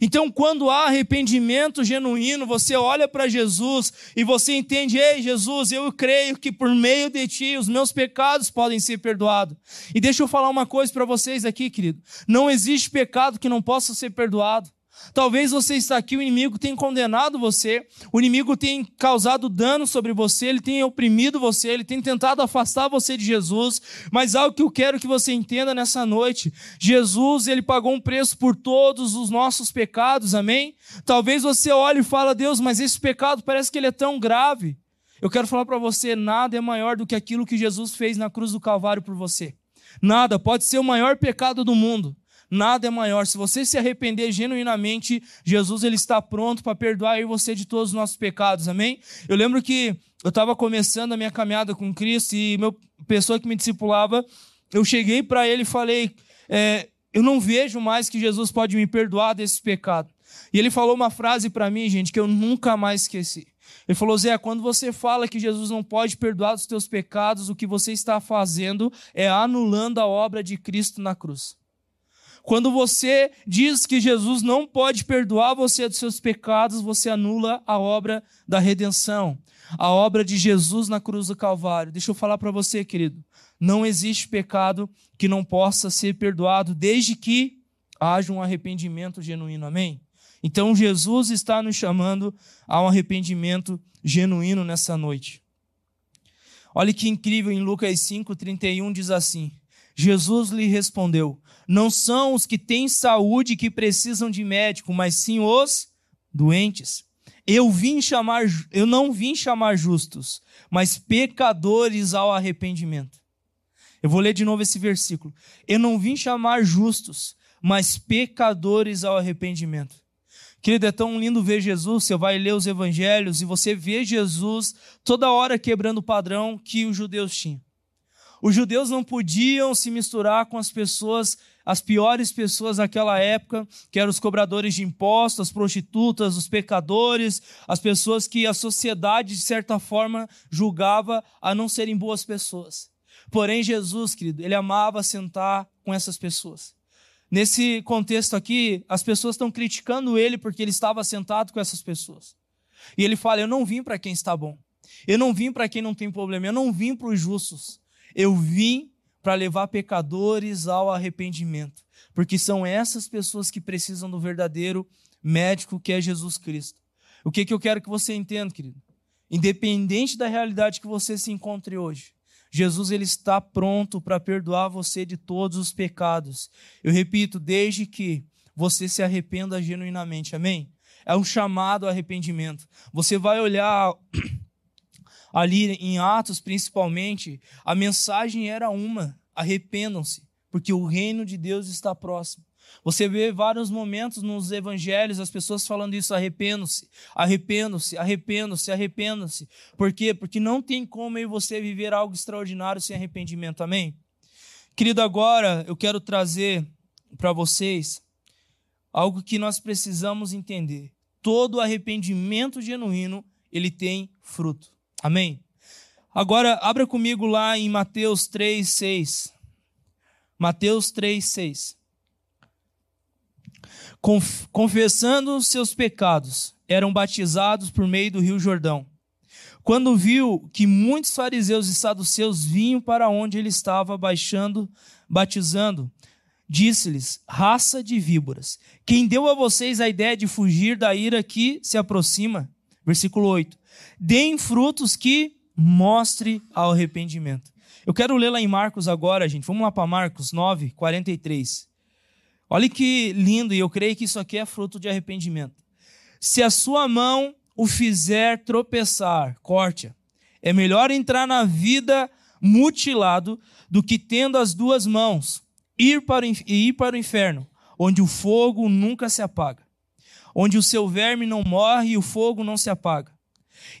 Então, quando há arrependimento genuíno, você olha para Jesus e você entende: ei, Jesus, eu creio que por meio de ti os meus pecados podem ser perdoados. E deixa eu falar uma coisa para vocês aqui, querido: não existe pecado que não possa ser perdoado. Talvez você está aqui, o inimigo tem condenado você, o inimigo tem causado dano sobre você, ele tem oprimido você, ele tem tentado afastar você de Jesus, mas algo que eu quero que você entenda nessa noite, Jesus, ele pagou um preço por todos os nossos pecados, amém? Talvez você olhe e fale, Deus, mas esse pecado parece que ele é tão grave. Eu quero falar para você, nada é maior do que aquilo que Jesus fez na cruz do Calvário por você. Nada, pode ser o maior pecado do mundo, nada é maior. Se você se arrepender genuinamente, Jesus ele está pronto para perdoar você de todos os nossos pecados. Amém? Eu lembro que eu estava começando a minha caminhada com Cristo e meu pessoa que me discipulava, eu cheguei para ele e falei: é, eu não vejo mais que Jesus pode me perdoar desse pecado. E ele falou uma frase para mim, gente, que eu nunca mais esqueci. Ele falou: Zé, quando você fala que Jesus não pode perdoar os teus pecados, o que você está fazendo é anulando a obra de Cristo na cruz. Quando você diz que Jesus não pode perdoar você dos seus pecados, você anula a obra da redenção, a obra de Jesus na cruz do Calvário. Deixa eu falar para você, querido. Não existe pecado que não possa ser perdoado desde que haja um arrependimento genuíno. Amém? Então Jesus está nos chamando a um arrependimento genuíno nessa noite. Olha que incrível em Lucas 5:31 diz assim: Jesus lhe respondeu: Não são os que têm saúde que precisam de médico, mas sim os doentes. Eu vim chamar, eu não vim chamar justos, mas pecadores ao arrependimento. Eu vou ler de novo esse versículo. Eu não vim chamar justos, mas pecadores ao arrependimento. Querido, é tão lindo ver Jesus. Você vai ler os evangelhos e você vê Jesus toda hora quebrando o padrão que os judeus tinham. Os judeus não podiam se misturar com as pessoas, as piores pessoas daquela época, que eram os cobradores de impostos, as prostitutas, os pecadores, as pessoas que a sociedade, de certa forma, julgava a não serem boas pessoas. Porém, Jesus, querido, ele amava sentar com essas pessoas. Nesse contexto aqui, as pessoas estão criticando ele porque ele estava sentado com essas pessoas. E ele fala: Eu não vim para quem está bom. Eu não vim para quem não tem problema. Eu não vim para os justos. Eu vim para levar pecadores ao arrependimento, porque são essas pessoas que precisam do verdadeiro médico que é Jesus Cristo. O que, que eu quero que você entenda, querido? Independente da realidade que você se encontre hoje, Jesus ele está pronto para perdoar você de todos os pecados. Eu repito, desde que você se arrependa genuinamente. Amém? É um chamado ao arrependimento. Você vai olhar ali em Atos, principalmente, a mensagem era uma: arrependam-se, porque o reino de Deus está próximo. Você vê vários momentos nos evangelhos as pessoas falando isso: arrependam-se, arrependam-se, arrependam-se, arrependam-se. Por quê? Porque não tem como eu você viver algo extraordinário sem arrependimento. Amém? Querido, agora eu quero trazer para vocês algo que nós precisamos entender. Todo arrependimento genuíno, ele tem fruto. Amém? Agora, abra comigo lá em Mateus 3, 6. Mateus 3, 6 confessando seus pecados, eram batizados por meio do rio Jordão. Quando viu que muitos fariseus e saduceus vinham para onde ele estava baixando, batizando, disse-lhes: Raça de víboras, quem deu a vocês a ideia de fugir da ira que se aproxima? Versículo 8. Deem frutos que mostre ao arrependimento. Eu quero ler lá em Marcos agora, gente. Vamos lá para Marcos 9, 43. Olha que lindo, e eu creio que isso aqui é fruto de arrependimento. Se a sua mão o fizer tropeçar, corte-a. É melhor entrar na vida mutilado do que tendo as duas mãos ir para e ir para o inferno, onde o fogo nunca se apaga, onde o seu verme não morre e o fogo não se apaga.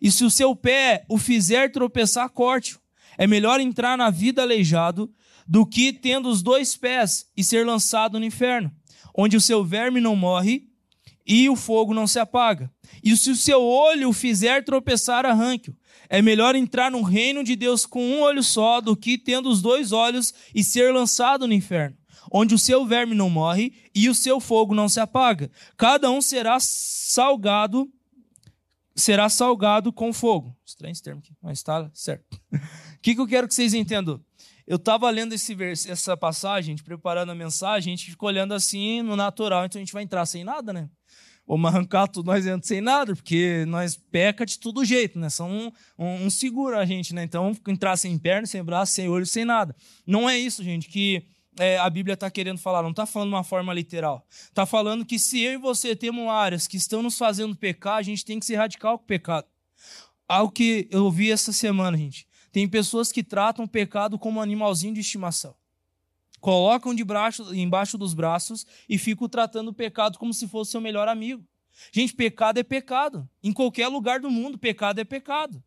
E se o seu pé o fizer tropeçar, corte-o. É melhor entrar na vida aleijado do que tendo os dois pés e ser lançado no inferno, onde o seu verme não morre e o fogo não se apaga. E se o seu olho o fizer tropeçar, arranque-o. É melhor entrar no reino de Deus com um olho só do que tendo os dois olhos e ser lançado no inferno, onde o seu verme não morre e o seu fogo não se apaga. Cada um será salgado será salgado com fogo. Estranho esse termo aqui, mas está certo. O que, que eu quero que vocês entendam? Eu estava lendo esse vers... essa passagem, preparando a mensagem, a gente ficou olhando assim no natural, então a gente vai entrar sem nada, né? Vamos arrancar tudo, nós entramos sem nada, porque nós peca de todo jeito, né? São um, um, um seguro a gente, né? Então, entrar sem perna, sem braço, sem olho, sem nada. Não é isso, gente, que é, a Bíblia está querendo falar, não está falando de uma forma literal. Está falando que se eu e você temos áreas que estão nos fazendo pecar, a gente tem que ser radical com o pecado. Algo que eu ouvi essa semana, gente. Tem pessoas que tratam o pecado como um animalzinho de estimação. Colocam de braço, embaixo dos braços e ficam tratando o pecado como se fosse seu melhor amigo. Gente, pecado é pecado. Em qualquer lugar do mundo, pecado é pecado.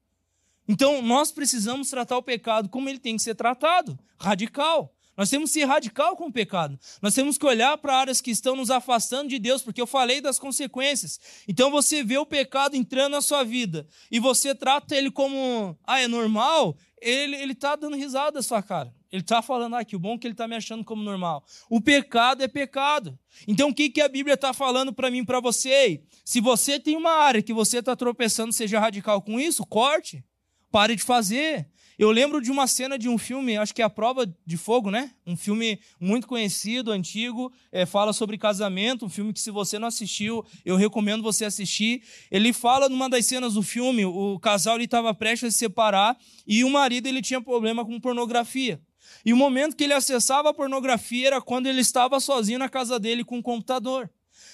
Então, nós precisamos tratar o pecado como ele tem que ser tratado, radical. Nós temos que ser radical com o pecado. Nós temos que olhar para áreas que estão nos afastando de Deus, porque eu falei das consequências. Então você vê o pecado entrando na sua vida e você trata ele como, ah, é normal, ele ele tá dando risada da sua cara. Ele está falando, ah, que bom que ele está me achando como normal. O pecado é pecado. Então, o que, que a Bíblia está falando para mim, para você? Se você tem uma área que você está tropeçando, seja radical com isso, corte. Pare de fazer. Eu lembro de uma cena de um filme, acho que é A Prova de Fogo, né? Um filme muito conhecido, antigo, é, fala sobre casamento, um filme que se você não assistiu, eu recomendo você assistir. Ele fala numa das cenas do filme, o casal estava prestes a se separar e o marido ele tinha problema com pornografia. E o momento que ele acessava a pornografia era quando ele estava sozinho na casa dele com o computador.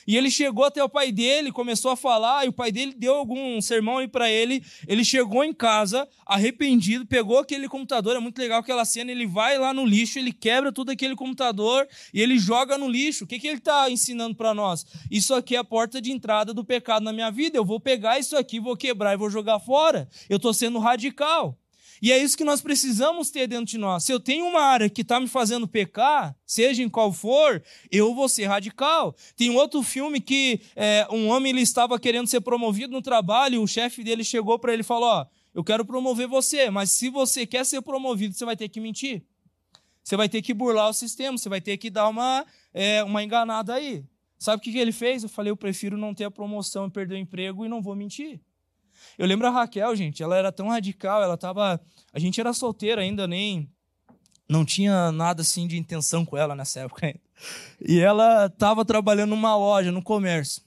E ele chegou até o pai dele, começou a falar, e o pai dele deu algum sermão aí para ele. Ele chegou em casa, arrependido, pegou aquele computador, é muito legal aquela cena. Ele vai lá no lixo, ele quebra todo aquele computador e ele joga no lixo. O que, que ele está ensinando para nós? Isso aqui é a porta de entrada do pecado na minha vida. Eu vou pegar isso aqui, vou quebrar e vou jogar fora. Eu estou sendo radical. E é isso que nós precisamos ter dentro de nós. Se eu tenho uma área que está me fazendo pecar, seja em qual for, eu vou ser radical. Tem outro filme que é, um homem ele estava querendo ser promovido no trabalho o chefe dele chegou para ele e falou: Ó, eu quero promover você, mas se você quer ser promovido, você vai ter que mentir. Você vai ter que burlar o sistema, você vai ter que dar uma, é, uma enganada aí. Sabe o que ele fez? Eu falei: eu prefiro não ter a promoção e perder o emprego e não vou mentir. Eu lembro a Raquel, gente, ela era tão radical, ela tava. A gente era solteiro ainda, nem. Não tinha nada assim de intenção com ela nessa época ainda. E ela estava trabalhando numa loja, no comércio.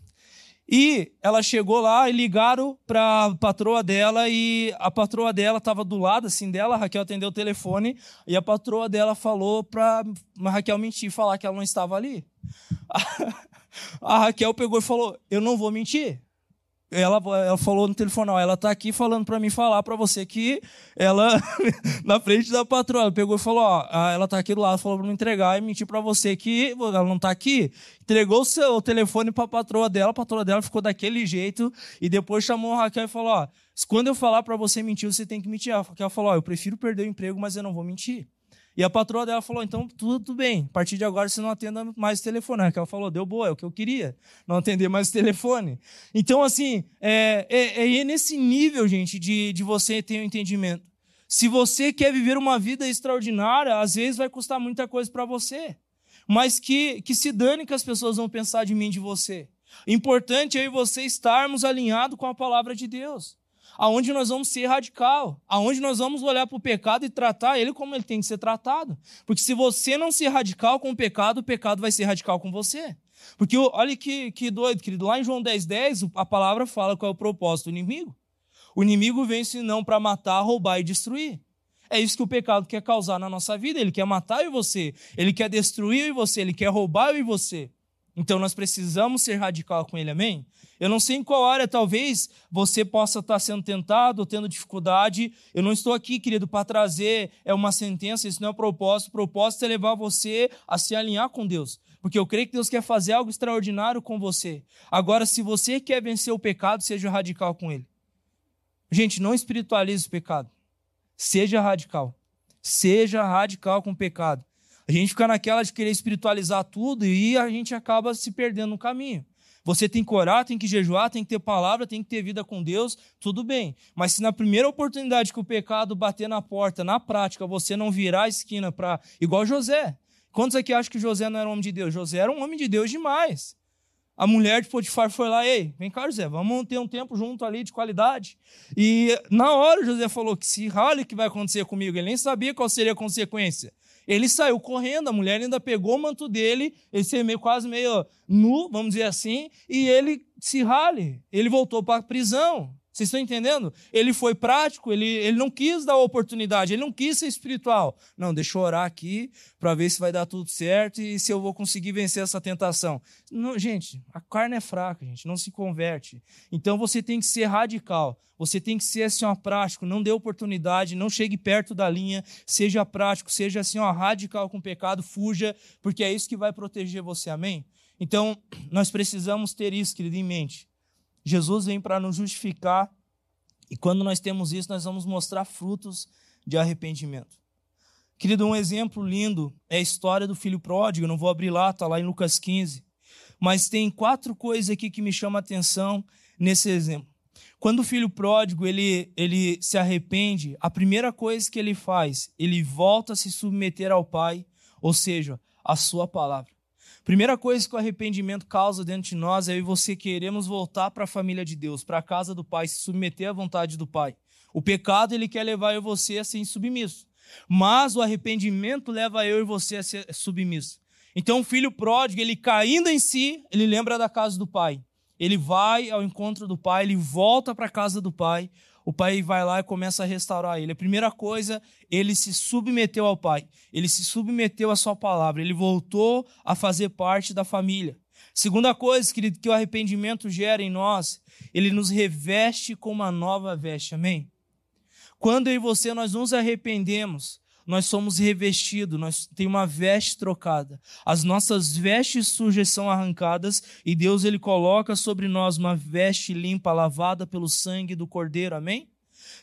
E ela chegou lá e ligaram para a patroa dela e a patroa dela estava do lado assim dela, a Raquel atendeu o telefone e a patroa dela falou para a Raquel mentir, falar que ela não estava ali. A Raquel pegou e falou: "Eu não vou mentir ela, ela falou no telefone, ela tá aqui falando para mim falar para você que ela na frente da patroa, ela pegou e falou, ó, ela tá aqui do lado, falou para me entregar e mentir para você que ela não tá aqui. Entregou o seu telefone para a patroa dela, a patroa dela ficou daquele jeito e depois chamou a Raquel e falou, ó, quando eu falar para você mentir, você tem que mentir. A Raquel falou, ó, eu prefiro perder o emprego, mas eu não vou mentir. E a patroa dela falou: então tudo, bem, a partir de agora você não atenda mais o telefone. Ela falou: deu boa, é o que eu queria, não atender mais o telefone. Então, assim, é, é, é nesse nível, gente, de, de você ter o um entendimento. Se você quer viver uma vida extraordinária, às vezes vai custar muita coisa para você. Mas que, que se dane que as pessoas vão pensar de mim, de você. Importante é eu e você estarmos alinhados com a palavra de Deus aonde nós vamos ser radical, aonde nós vamos olhar para o pecado e tratar ele como ele tem que ser tratado. Porque se você não ser radical com o pecado, o pecado vai ser radical com você. Porque olha que, que doido, querido, lá em João 10, 10, a palavra fala qual é o propósito do inimigo. O inimigo vem senão para matar, roubar e destruir. É isso que o pecado quer causar na nossa vida. Ele quer matar eu e você, ele quer destruir eu e você, ele quer roubar eu e você. Então nós precisamos ser radical com ele, amém? Eu não sei em qual área talvez você possa estar sendo tentado ou tendo dificuldade. Eu não estou aqui, querido, para trazer é uma sentença, isso não é o propósito. O propósito é levar você a se alinhar com Deus. Porque eu creio que Deus quer fazer algo extraordinário com você. Agora, se você quer vencer o pecado, seja radical com ele. Gente, não espiritualize o pecado. Seja radical. Seja radical com o pecado. A gente fica naquela de querer espiritualizar tudo e a gente acaba se perdendo no caminho. Você tem que orar, tem que jejuar, tem que ter palavra, tem que ter vida com Deus, tudo bem. Mas se na primeira oportunidade que o pecado bater na porta, na prática, você não virar a esquina para. igual José. Quantos aqui acham que José não era um homem de Deus? José era um homem de Deus demais. A mulher de Potifar foi lá, ei, vem cá, José, vamos ter um tempo junto ali de qualidade. E na hora José falou que se o que vai acontecer comigo, ele nem sabia qual seria a consequência. Ele saiu correndo, a mulher ainda pegou o manto dele, ele se meio, quase meio nu, vamos dizer assim, e ele se rale. Ele voltou para a prisão. Vocês estão entendendo? Ele foi prático, ele, ele não quis dar oportunidade, ele não quis ser espiritual. Não, deixa eu orar aqui para ver se vai dar tudo certo e se eu vou conseguir vencer essa tentação. Não, gente, a carne é fraca, gente, não se converte. Então você tem que ser radical, você tem que ser assim, ó, prático, não dê oportunidade, não chegue perto da linha, seja prático, seja assim, ó, radical com o pecado, fuja, porque é isso que vai proteger você, amém? Então, nós precisamos ter isso, querido, em mente. Jesus vem para nos justificar, e quando nós temos isso, nós vamos mostrar frutos de arrependimento. Querido, um exemplo lindo é a história do filho pródigo. Eu não vou abrir lá, está lá em Lucas 15. Mas tem quatro coisas aqui que me chamam a atenção nesse exemplo. Quando o filho pródigo ele, ele se arrepende, a primeira coisa que ele faz, ele volta a se submeter ao Pai, ou seja, a sua palavra. Primeira coisa que o arrependimento causa dentro de nós é eu e você queremos voltar para a família de Deus, para a casa do Pai, se submeter à vontade do Pai. O pecado ele quer levar eu e você a ser submisso, mas o arrependimento leva eu e você a ser submisso. Então o filho pródigo, ele caindo em si, ele lembra da casa do Pai. Ele vai ao encontro do Pai, ele volta para a casa do Pai, o pai vai lá e começa a restaurar ele. A primeira coisa, ele se submeteu ao pai, ele se submeteu à sua palavra, ele voltou a fazer parte da família. Segunda coisa, querido, que o arrependimento gera em nós, ele nos reveste com uma nova veste, amém? Quando eu e você nós nos arrependemos, nós somos revestidos, nós temos uma veste trocada. As nossas vestes sujas são arrancadas e Deus ele coloca sobre nós uma veste limpa, lavada pelo sangue do Cordeiro. Amém?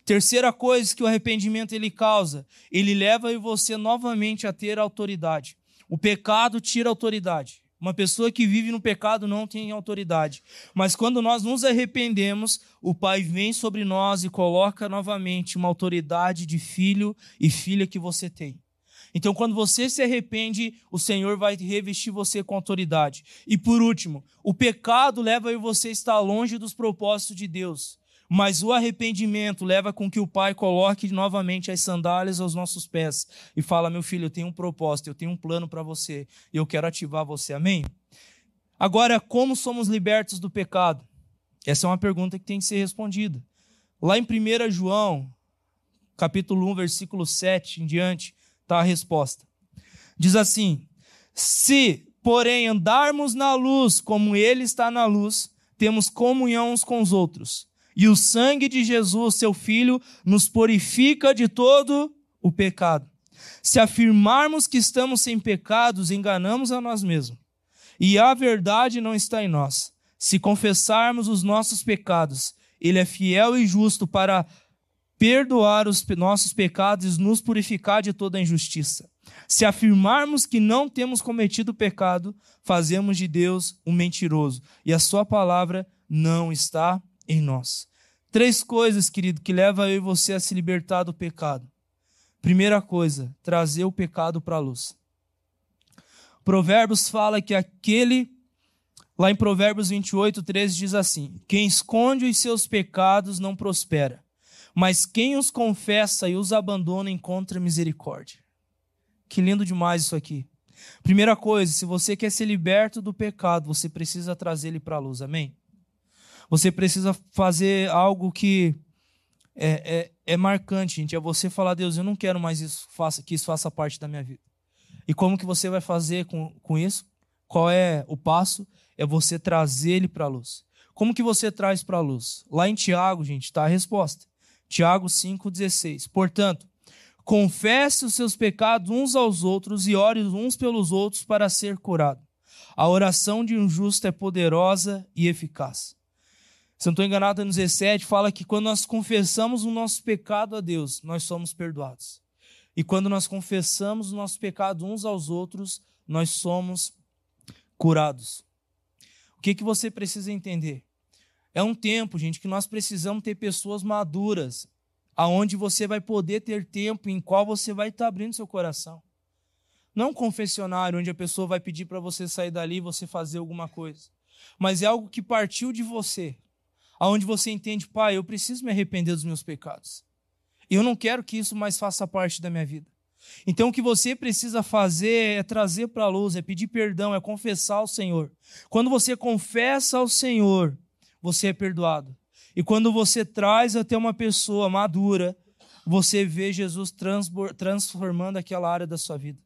Terceira coisa que o arrependimento ele causa, ele leva você novamente a ter autoridade. O pecado tira autoridade. Uma pessoa que vive no pecado não tem autoridade. Mas quando nós nos arrependemos, o Pai vem sobre nós e coloca novamente uma autoridade de filho e filha que você tem. Então, quando você se arrepende, o Senhor vai revestir você com autoridade. E por último, o pecado leva você a estar longe dos propósitos de Deus. Mas o arrependimento leva com que o pai coloque novamente as sandálias aos nossos pés e fala: "Meu filho, eu tenho um propósito, eu tenho um plano para você e eu quero ativar você". Amém. Agora, como somos libertos do pecado? Essa é uma pergunta que tem que ser respondida. Lá em 1 João, capítulo 1, versículo 7 em diante, está a resposta. Diz assim: Se, porém, andarmos na luz como Ele está na luz, temos comunhão uns com os outros. E o sangue de Jesus, seu Filho, nos purifica de todo o pecado. Se afirmarmos que estamos sem pecados, enganamos a nós mesmos. E a verdade não está em nós. Se confessarmos os nossos pecados, Ele é fiel e justo para perdoar os nossos pecados e nos purificar de toda injustiça. Se afirmarmos que não temos cometido pecado, fazemos de Deus um mentiroso e a Sua palavra não está em nós. Três coisas, querido, que levam eu e você a se libertar do pecado. Primeira coisa, trazer o pecado para a luz. Provérbios fala que aquele, lá em Provérbios 28, 13, diz assim: Quem esconde os seus pecados não prospera, mas quem os confessa e os abandona encontra misericórdia. Que lindo demais isso aqui. Primeira coisa, se você quer ser liberto do pecado, você precisa trazer ele para a luz, amém? Você precisa fazer algo que é, é, é, marcante, gente. É você falar, Deus, eu não quero mais isso, faça, que isso faça parte da minha vida. E como que você vai fazer com, com isso? Qual é o passo? É você trazer ele para a luz. Como que você traz para a luz? Lá em Tiago, gente, está a resposta. Tiago 5,16. Portanto, confesse os seus pecados uns aos outros e ore uns pelos outros para ser curado. A oração de um justo é poderosa e eficaz. Se não estou enganado, no 17 fala que quando nós confessamos o nosso pecado a Deus, nós somos perdoados. E quando nós confessamos o nosso pecado uns aos outros, nós somos curados. O que, que você precisa entender? É um tempo, gente, que nós precisamos ter pessoas maduras, aonde você vai poder ter tempo em qual você vai estar abrindo seu coração. Não um confessionário onde a pessoa vai pedir para você sair dali e você fazer alguma coisa. Mas é algo que partiu de você, aonde você entende, pai, eu preciso me arrepender dos meus pecados. Eu não quero que isso mais faça parte da minha vida. Então o que você precisa fazer é trazer para a luz, é pedir perdão, é confessar ao Senhor. Quando você confessa ao Senhor, você é perdoado. E quando você traz até uma pessoa madura, você vê Jesus transformando aquela área da sua vida.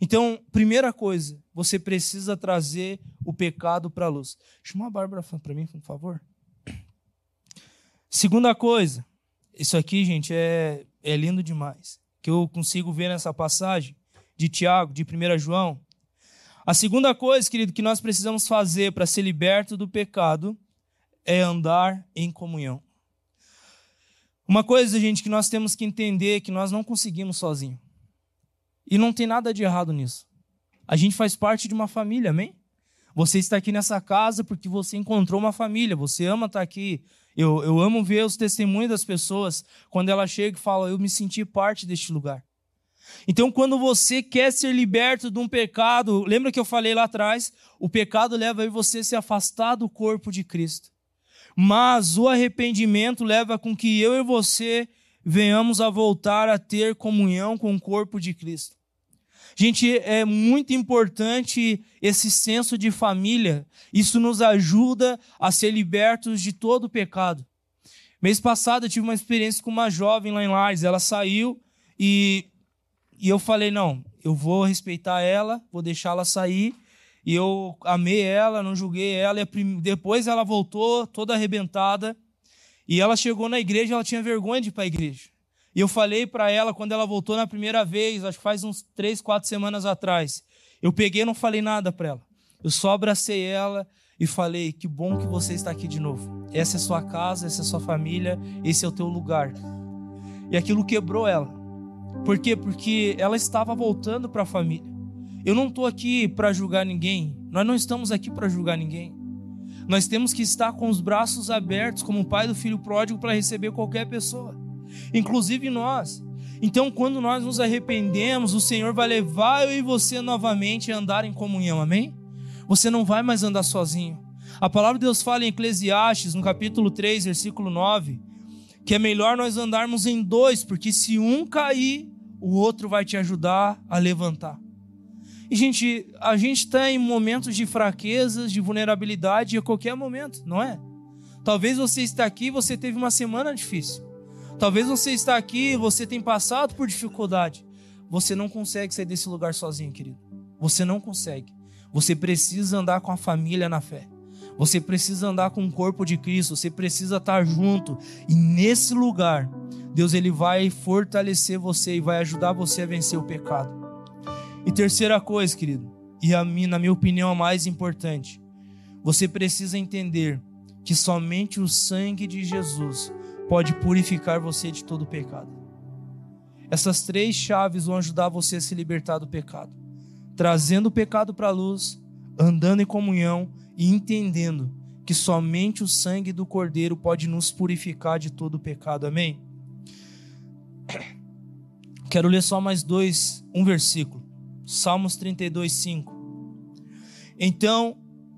Então, primeira coisa, você precisa trazer o pecado para a luz. Chama a Bárbara para mim, por favor. Segunda coisa, isso aqui, gente, é, é lindo demais. Que eu consigo ver nessa passagem de Tiago, de 1 João. A segunda coisa, querido, que nós precisamos fazer para ser liberto do pecado é andar em comunhão. Uma coisa, gente, que nós temos que entender é que nós não conseguimos sozinho. E não tem nada de errado nisso. A gente faz parte de uma família, amém? Você está aqui nessa casa porque você encontrou uma família, você ama estar aqui. Eu, eu amo ver os testemunhos das pessoas quando ela chega e fala: Eu me senti parte deste lugar. Então, quando você quer ser liberto de um pecado, lembra que eu falei lá atrás? O pecado leva você a se afastar do corpo de Cristo mas o arrependimento leva com que eu e você venhamos a voltar a ter comunhão com o corpo de Cristo. Gente, é muito importante esse senso de família. Isso nos ajuda a ser libertos de todo o pecado. Mês passado eu tive uma experiência com uma jovem lá em Lares. Ela saiu e, e eu falei: não, eu vou respeitar ela, vou deixá-la sair e eu amei ela, não julguei ela. E depois ela voltou toda arrebentada. E ela chegou na igreja, ela tinha vergonha de ir para a igreja. E eu falei para ela quando ela voltou na primeira vez, acho que faz uns três, quatro semanas atrás. Eu peguei e não falei nada para ela. Eu só abracei ela e falei: Que bom que você está aqui de novo. Essa é sua casa, essa é sua família, esse é o teu lugar. E aquilo quebrou ela. Por quê? Porque ela estava voltando para a família. Eu não estou aqui para julgar ninguém. Nós não estamos aqui para julgar ninguém. Nós temos que estar com os braços abertos, como o pai do filho pródigo, para receber qualquer pessoa, inclusive nós. Então, quando nós nos arrependemos, o Senhor vai levar eu e você novamente a andar em comunhão, amém? Você não vai mais andar sozinho. A palavra de Deus fala em Eclesiastes, no capítulo 3, versículo 9, que é melhor nós andarmos em dois, porque se um cair, o outro vai te ajudar a levantar. E, gente, a gente está em momentos de fraquezas, de vulnerabilidade a qualquer momento, não é? Talvez você está aqui e você teve uma semana difícil. Talvez você está aqui você tem passado por dificuldade. Você não consegue sair desse lugar sozinho, querido. Você não consegue. Você precisa andar com a família na fé. Você precisa andar com o corpo de Cristo, você precisa estar junto. E nesse lugar, Deus ele vai fortalecer você e vai ajudar você a vencer o pecado. E terceira coisa, querido, e a mim, na minha opinião, a mais importante, você precisa entender que somente o sangue de Jesus pode purificar você de todo pecado. Essas três chaves vão ajudar você a se libertar do pecado, trazendo o pecado para a luz, andando em comunhão e entendendo que somente o sangue do Cordeiro pode nos purificar de todo pecado. Amém? Quero ler só mais dois, um versículo. Salmos 32, 5. Então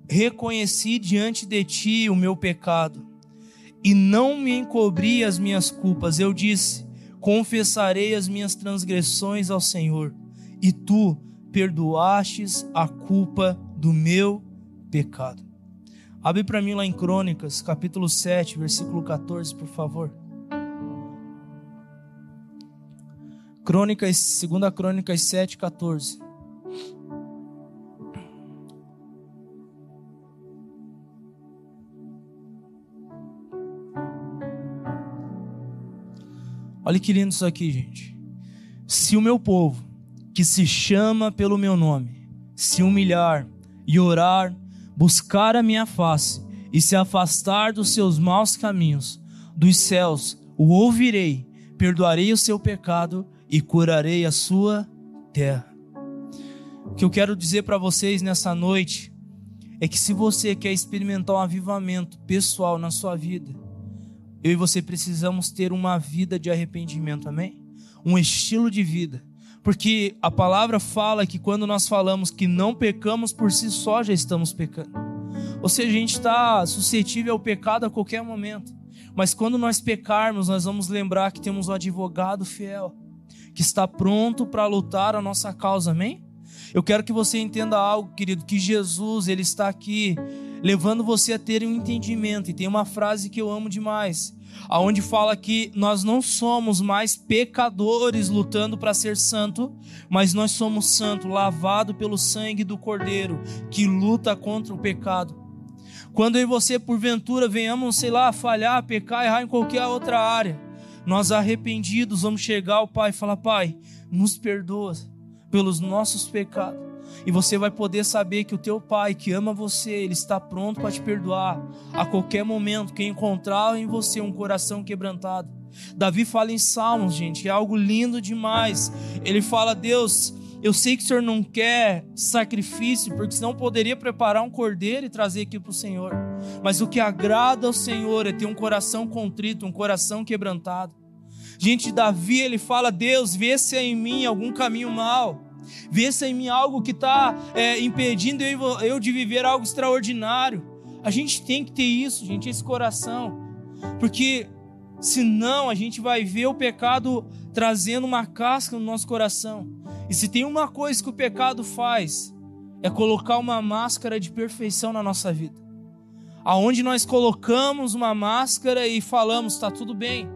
reconheci diante de ti o meu pecado e não me encobri as minhas culpas. Eu disse: confessarei as minhas transgressões ao Senhor, e tu perdoastes a culpa do meu pecado. Abre para mim lá em Crônicas, capítulo 7, versículo 14, por favor. Crônicas, 2 Crônicas 7, 14. Olha que lindo isso aqui, gente. Se o meu povo, que se chama pelo meu nome, se humilhar e orar buscar a minha face e se afastar dos seus maus caminhos, dos céus o ouvirei, perdoarei o seu pecado e curarei a sua terra. O que eu quero dizer para vocês nessa noite é que se você quer experimentar um avivamento pessoal na sua vida, eu e você precisamos ter uma vida de arrependimento, amém? Um estilo de vida porque a palavra fala que quando nós falamos que não pecamos por si só, já estamos pecando. Ou seja, a gente está suscetível ao pecado a qualquer momento. Mas quando nós pecarmos, nós vamos lembrar que temos um advogado fiel, que está pronto para lutar a nossa causa, amém? Eu quero que você entenda algo, querido, que Jesus, ele está aqui levando você a ter um entendimento. E tem uma frase que eu amo demais aonde fala que nós não somos mais pecadores lutando para ser santo, mas nós somos santo, lavado pelo sangue do Cordeiro, que luta contra o pecado. Quando eu e você, porventura, venhamos, sei lá, falhar, pecar, errar em qualquer outra área, nós arrependidos vamos chegar ao Pai e falar: Pai, nos perdoa pelos nossos pecados e você vai poder saber que o teu pai que ama você, ele está pronto para te perdoar a qualquer momento que encontrar em você um coração quebrantado. Davi fala em Salmos, gente, é algo lindo demais. Ele fala: "Deus, eu sei que o Senhor não quer sacrifício, porque senão poderia preparar um cordeiro e trazer aqui para o Senhor. Mas o que agrada ao Senhor é ter um coração contrito, um coração quebrantado. Gente, Davi, ele fala: Deus, vê se é em mim algum caminho mal Vê se em mim algo que está é, impedindo eu, eu de viver algo extraordinário. A gente tem que ter isso, gente, esse coração. Porque senão a gente vai ver o pecado trazendo uma casca no nosso coração. E se tem uma coisa que o pecado faz, é colocar uma máscara de perfeição na nossa vida. Aonde nós colocamos uma máscara e falamos, está tudo bem.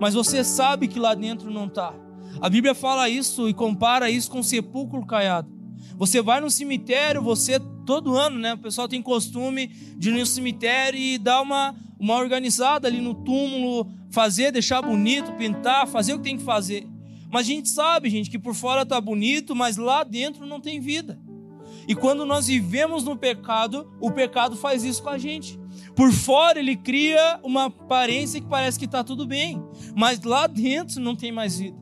Mas você sabe que lá dentro não está. A Bíblia fala isso e compara isso com sepulcro caiado. Você vai no cemitério, você todo ano, né? O pessoal tem costume de ir no cemitério e dar uma, uma organizada ali no túmulo, fazer, deixar bonito, pintar, fazer o que tem que fazer. Mas a gente sabe, gente, que por fora tá bonito, mas lá dentro não tem vida. E quando nós vivemos no pecado, o pecado faz isso com a gente. Por fora ele cria uma aparência que parece que está tudo bem, mas lá dentro não tem mais vida.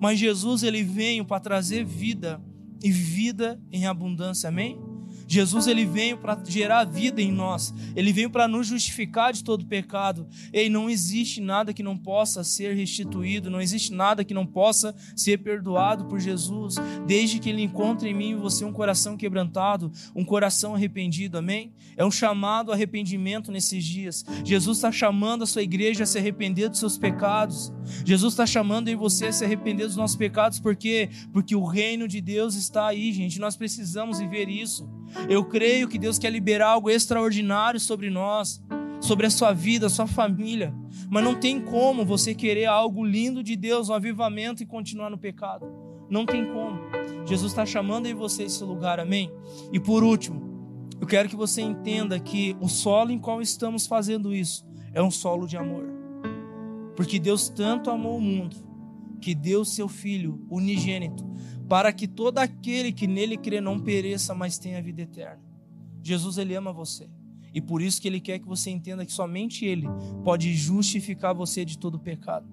Mas Jesus ele veio para trazer vida e vida em abundância. Amém? Jesus ele veio para gerar vida em nós. Ele veio para nos justificar de todo pecado. E não existe nada que não possa ser restituído, não existe nada que não possa ser perdoado por Jesus, desde que ele encontre em mim e você um coração quebrantado, um coração arrependido. Amém? É um chamado arrependimento nesses dias. Jesus está chamando a sua igreja a se arrepender dos seus pecados. Jesus está chamando em você a se arrepender dos nossos pecados, por quê? Porque o reino de Deus está aí, gente. Nós precisamos viver isso. Eu creio que Deus quer liberar algo extraordinário sobre nós. sobre a sua vida, a sua família. Mas não tem como você querer algo lindo de Deus, um avivamento e continuar no pecado. Não tem como. Jesus está chamando em você esse lugar, amém? E por último, eu quero que você entenda que o solo em qual estamos fazendo isso é um solo de amor. Porque Deus tanto amou o mundo que deu seu Filho unigênito para que todo aquele que nele crê não pereça, mas tenha vida eterna. Jesus ele ama você. E por isso que ele quer que você entenda que somente ele pode justificar você de todo pecado.